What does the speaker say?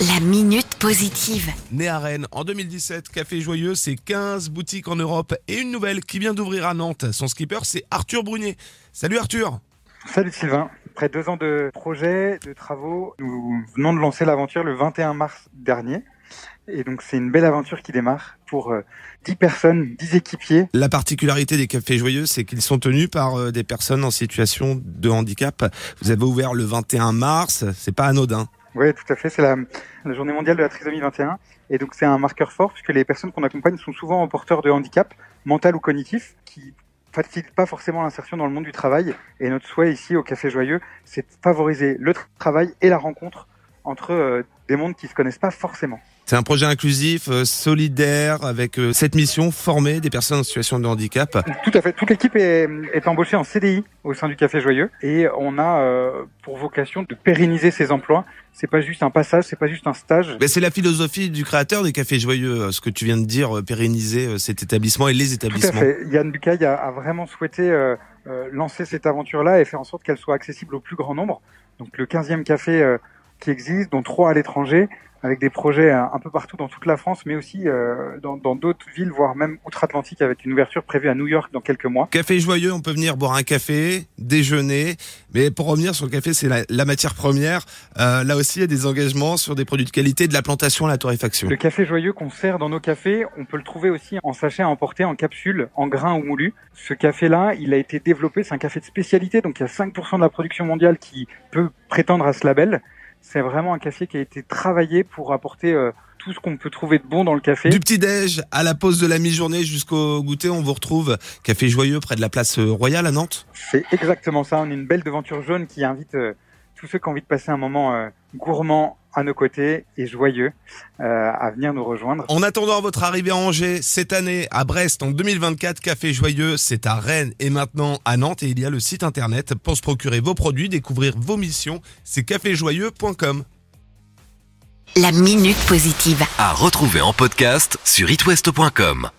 La minute positive. Né à Rennes en 2017, Café Joyeux, c'est 15 boutiques en Europe et une nouvelle qui vient d'ouvrir à Nantes. Son skipper, c'est Arthur Brunier. Salut Arthur Salut Sylvain. Après deux ans de projets, de travaux, nous venons de lancer l'aventure le 21 mars dernier. Et donc c'est une belle aventure qui démarre pour euh, 10 personnes, 10 équipiers. La particularité des Cafés Joyeux, c'est qu'ils sont tenus par euh, des personnes en situation de handicap. Vous avez ouvert le 21 mars, c'est pas anodin. Oui, tout à fait. C'est la, journée mondiale de la trisomie 21. Et donc c'est un marqueur fort puisque les personnes qu'on accompagne sont souvent porteurs de handicap mental ou cognitif qui facilitent pas forcément l'insertion dans le monde du travail. Et notre souhait ici au Café Joyeux, c'est de favoriser le tra- travail et la rencontre entre euh, des mondes qui se connaissent pas forcément. C'est un projet inclusif, euh, solidaire, avec euh, cette mission, former des personnes en situation de handicap. Tout à fait. Toute l'équipe est, est embauchée en CDI au sein du Café Joyeux et on a euh, pour vocation de pérenniser ces emplois. C'est pas juste un passage, c'est pas juste un stage. Mais c'est la philosophie du créateur des Cafés Joyeux, euh, ce que tu viens de dire, pérenniser cet établissement et les Tout à établissements. fait. Yann Bucaille a, a vraiment souhaité lancer cette aventure-là et faire en sorte qu'elle soit accessible au plus grand nombre. Donc le 15e café euh, qui existe, dont trois à l'étranger, avec des projets un peu partout dans toute la France, mais aussi euh, dans d'autres villes, voire même outre-Atlantique, avec une ouverture prévue à New York dans quelques mois. Café joyeux, on peut venir boire un café, déjeuner, mais pour revenir sur le café, c'est la, la matière première. Euh, là aussi, il y a des engagements sur des produits de qualité, de la plantation à la torréfaction. Le café joyeux qu'on sert dans nos cafés, on peut le trouver aussi en sachet à emporter, en capsule, en grains ou moulu. Ce café-là, il a été développé, c'est un café de spécialité, donc il y a 5% de la production mondiale qui peut prétendre à ce label. C'est vraiment un café qui a été travaillé pour apporter euh, tout ce qu'on peut trouver de bon dans le café. Du petit-déj à la pause de la mi-journée jusqu'au goûter, on vous retrouve Café Joyeux près de la place euh, Royale à Nantes. C'est exactement ça. On a une belle devanture jaune qui invite euh, tous ceux qui ont envie de passer un moment euh, gourmand à nos côtés et joyeux euh, à venir nous rejoindre. En attendant votre arrivée à Angers cette année, à Brest en 2024, Café Joyeux, c'est à Rennes et maintenant à Nantes et il y a le site internet pour se procurer vos produits, découvrir vos missions, c'est caféjoyeux.com. La minute positive. À retrouver en podcast sur itwest.com.